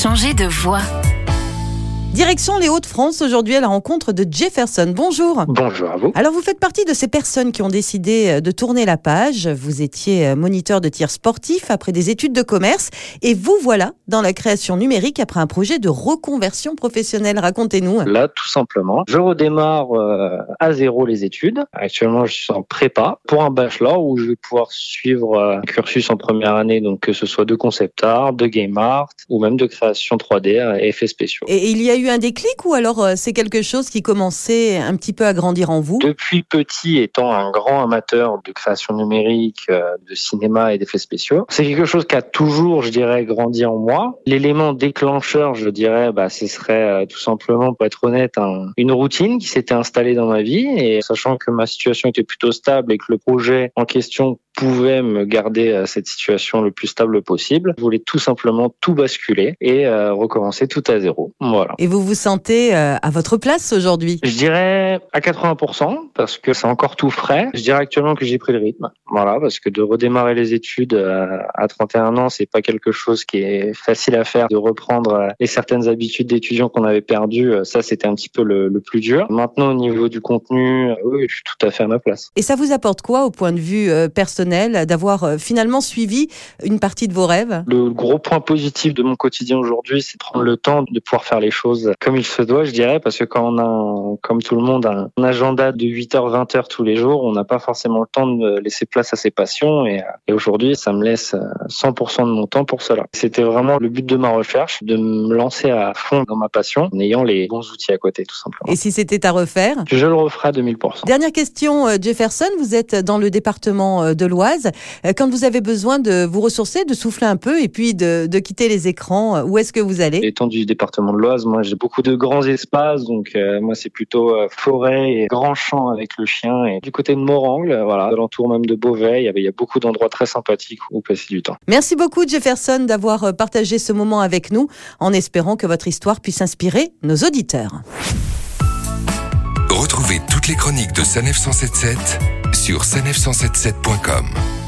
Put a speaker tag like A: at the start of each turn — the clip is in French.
A: changer de voix.
B: Direction les Hauts-de-France aujourd'hui à la rencontre de Jefferson. Bonjour.
C: Bonjour à vous.
B: Alors vous faites partie de ces personnes qui ont décidé euh, de tourner la page. Vous étiez euh, moniteur de tir sportif après des études de commerce et vous voilà dans la création numérique après un projet de reconversion professionnelle. Racontez-nous.
C: Là, tout simplement, je redémarre euh, à zéro les études. Actuellement, je suis en prépa pour un bachelor où je vais pouvoir suivre un cursus en première année, donc que ce soit de concept art, de game art ou même de création 3D et effets spéciaux.
B: Et il y a eu un déclic ou alors euh, c'est quelque chose qui commençait un petit peu à grandir en vous?
C: Depuis petit, étant un grand amateur de création numérique, euh, de cinéma et d'effets spéciaux, c'est quelque chose qui a toujours, je dirais, grandi en moi. L'élément déclencheur, je dirais, bah, ce serait euh, tout simplement, pour être honnête, une routine qui s'était installée dans ma vie et sachant que ma situation était plutôt stable et que le projet en question pouvait me garder à cette situation le plus stable possible. Je voulais tout simplement tout basculer et recommencer tout à zéro. Voilà
B: vous vous sentez euh, à votre place aujourd'hui?
C: Je dirais à 80% parce que c'est encore tout frais. Je dirais actuellement que j'ai pris le rythme. Voilà, parce que de redémarrer les études euh, à 31 ans, c'est pas quelque chose qui est facile à faire. De reprendre euh, les certaines habitudes d'étudiants qu'on avait perdues, ça c'était un petit peu le, le, plus dur. Maintenant, au niveau du contenu, oui, je suis tout à fait à ma place.
B: Et ça vous apporte quoi au point de vue personnel? D'avoir finalement suivi une partie de vos rêves?
C: Le gros point positif de mon quotidien aujourd'hui, c'est prendre le temps de pouvoir faire les choses comme il se doit, je dirais, parce que quand on a, comme tout le monde, un, agenda de 8h, 20h tous les jours, on n'a pas forcément le temps de laisser place à ses passions. Et, et aujourd'hui, ça me laisse 100% de mon temps pour cela. C'était vraiment le but de ma recherche, de me lancer à fond dans ma passion, en ayant les bons outils à côté, tout simplement.
B: Et si c'était à refaire?
C: Je le referai à 2000%.
B: Dernière question, euh, Jefferson, vous êtes dans le département euh, de l'Oise. Euh, quand vous avez besoin de vous ressourcer, de souffler un peu et puis de, de quitter les écrans, où est-ce que vous allez?
C: Étant du département de l'Oise, moi j'ai beaucoup de grands espaces, donc euh, moi c'est plutôt euh, forêt et grand champ avec le chien. Et du côté de Morangle, euh, voilà, l'entour même de Beauvais, il y, avait, il y a beaucoup d'endroits très sympathiques où passer du temps.
B: Merci beaucoup Jefferson d'avoir partagé ce moment avec nous, en espérant que votre histoire puisse inspirer nos auditeurs.
D: Retrouvez toutes les chroniques de Sanef 177 sur sanef177.com.